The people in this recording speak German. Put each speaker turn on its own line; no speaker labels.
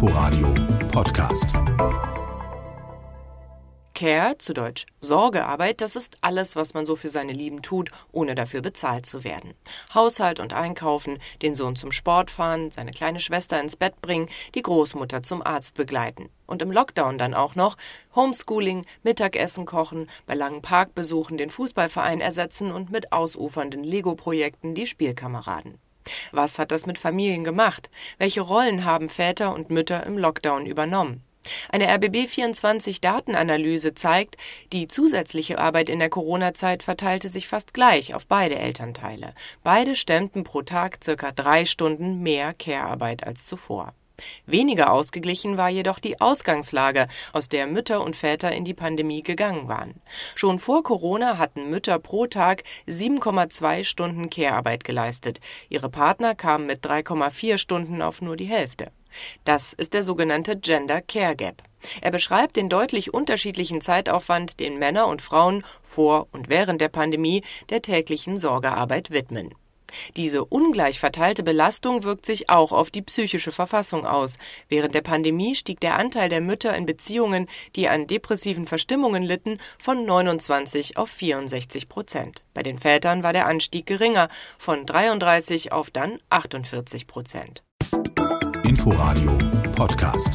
Inforadio Podcast.
Care, zu Deutsch Sorgearbeit, das ist alles, was man so für seine Lieben tut, ohne dafür bezahlt zu werden. Haushalt und Einkaufen, den Sohn zum Sport fahren, seine kleine Schwester ins Bett bringen, die Großmutter zum Arzt begleiten. Und im Lockdown dann auch noch Homeschooling, Mittagessen kochen, bei langen Parkbesuchen den Fußballverein ersetzen und mit ausufernden Lego-Projekten die Spielkameraden. Was hat das mit Familien gemacht? Welche Rollen haben Väter und Mütter im Lockdown übernommen? Eine RBB24-Datenanalyse zeigt, die zusätzliche Arbeit in der Corona-Zeit verteilte sich fast gleich auf beide Elternteile. Beide stemmten pro Tag circa drei Stunden mehr Care-Arbeit als zuvor. Weniger ausgeglichen war jedoch die Ausgangslage, aus der Mütter und Väter in die Pandemie gegangen waren. Schon vor Corona hatten Mütter pro Tag 7,2 Stunden Care-Arbeit geleistet. Ihre Partner kamen mit 3,4 Stunden auf nur die Hälfte. Das ist der sogenannte Gender Care Gap. Er beschreibt den deutlich unterschiedlichen Zeitaufwand, den Männer und Frauen vor und während der Pandemie der täglichen Sorgearbeit widmen. Diese ungleich verteilte Belastung wirkt sich auch auf die psychische Verfassung aus. Während der Pandemie stieg der Anteil der Mütter in Beziehungen, die an depressiven Verstimmungen litten, von 29 auf 64 Prozent. Bei den Vätern war der Anstieg geringer, von 33 auf dann 48 Prozent.
Inforadio Podcast.